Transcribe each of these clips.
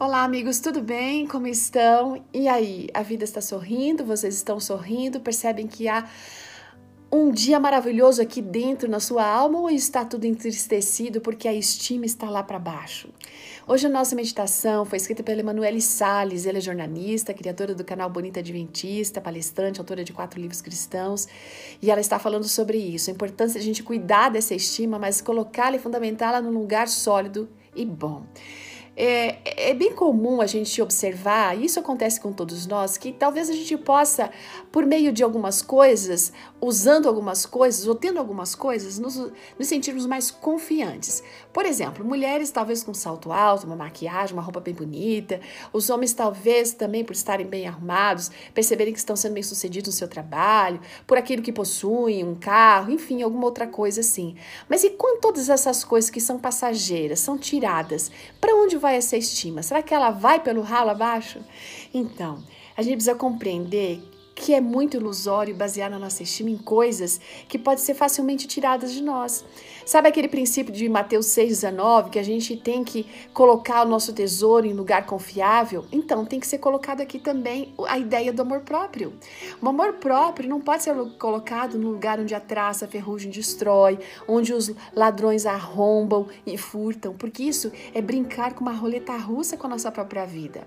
Olá, amigos, tudo bem? Como estão? E aí, a vida está sorrindo? Vocês estão sorrindo? Percebem que há um dia maravilhoso aqui dentro na sua alma ou está tudo entristecido porque a estima está lá para baixo? Hoje a nossa meditação foi escrita pela Emanuele Salles, ela é jornalista, criadora do canal Bonita Adventista, palestrante, autora de quatro livros cristãos, e ela está falando sobre isso, a importância de a gente cuidar dessa estima, mas colocá-la e fundamentá-la num lugar sólido e bom. É, é, bem comum a gente observar, isso acontece com todos nós, que talvez a gente possa, por meio de algumas coisas, usando algumas coisas ou tendo algumas coisas, nos, nos sentirmos mais confiantes. Por exemplo, mulheres talvez com salto alto, uma maquiagem, uma roupa bem bonita, os homens talvez também por estarem bem arrumados, perceberem que estão sendo bem sucedidos no seu trabalho, por aquilo que possuem, um carro, enfim, alguma outra coisa assim. Mas e quando todas essas coisas que são passageiras, são tiradas, para onde vai essa estima? Será que ela vai pelo ralo abaixo? Então, a gente precisa compreender que é muito ilusório basear na nossa estima em coisas que podem ser facilmente tiradas de nós. Sabe aquele princípio de Mateus 6,19 que a gente tem que colocar o nosso tesouro em lugar confiável? Então tem que ser colocado aqui também a ideia do amor próprio. O amor próprio não pode ser colocado no lugar onde a traça, a ferrugem destrói, onde os ladrões arrombam e furtam, porque isso é brincar com uma roleta russa com a nossa própria vida.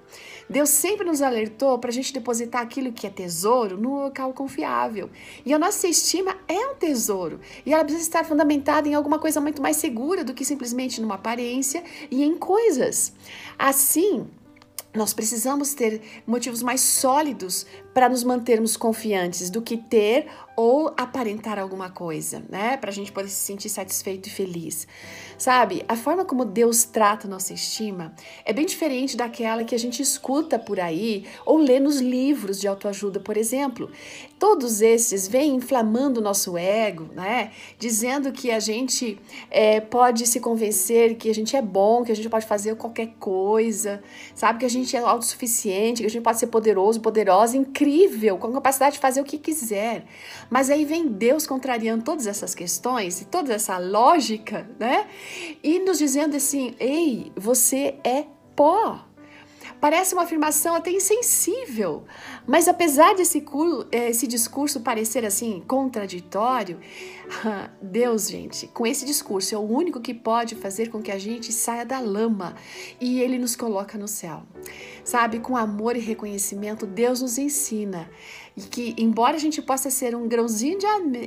Deus sempre nos alertou para a gente depositar aquilo que é tesouro no local confiável. E a nossa estima é um tesouro e ela precisa estar fundamentada em alguma coisa muito mais segura do que simplesmente numa aparência e em coisas. Assim, nós precisamos ter motivos mais sólidos para nos mantermos confiantes do que ter ou aparentar alguma coisa, né? Para a gente poder se sentir satisfeito e feliz. Sabe, a forma como Deus trata nossa estima é bem diferente daquela que a gente escuta por aí ou lê nos livros de autoajuda, por exemplo. Todos esses vêm inflamando o nosso ego, né? Dizendo que a gente é, pode se convencer que a gente é bom, que a gente pode fazer qualquer coisa, sabe? Que a gente é autossuficiente, que a gente pode ser poderoso, poderosa, incrível, com a capacidade de fazer o que quiser. Mas aí vem Deus contrariando todas essas questões e toda essa lógica, né? E nos dizendo assim: ei, você é pó. Parece uma afirmação até insensível, mas apesar desse esse discurso parecer assim contraditório, Deus, gente, com esse discurso é o único que pode fazer com que a gente saia da lama e ele nos coloca no céu. Sabe, com amor e reconhecimento, Deus nos ensina e que, embora a gente possa ser um grãozinho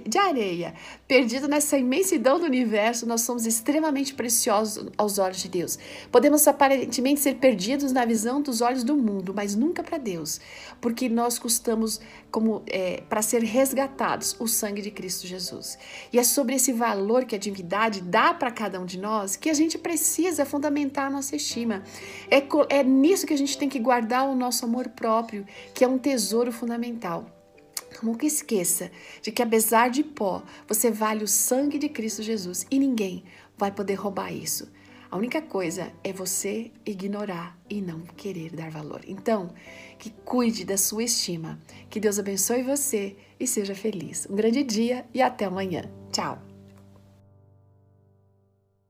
de areia perdido nessa imensidão do universo, nós somos extremamente preciosos aos olhos de Deus. Podemos aparentemente ser perdidos na visão dos olhos do mundo, mas nunca para Deus, porque nós custamos como é, para ser resgatados o sangue de Cristo Jesus. E é sobre esse valor que a divindade dá para cada um de nós que a gente precisa fundamentar a nossa estima. É, é nisso que a gente tem que guardar o nosso amor próprio, que é um tesouro fundamental. Nunca esqueça de que, apesar de pó, você vale o sangue de Cristo Jesus e ninguém vai poder roubar isso. A única coisa é você ignorar e não querer dar valor. Então, que cuide da sua estima. Que Deus abençoe você e seja feliz. Um grande dia e até amanhã. Tchau!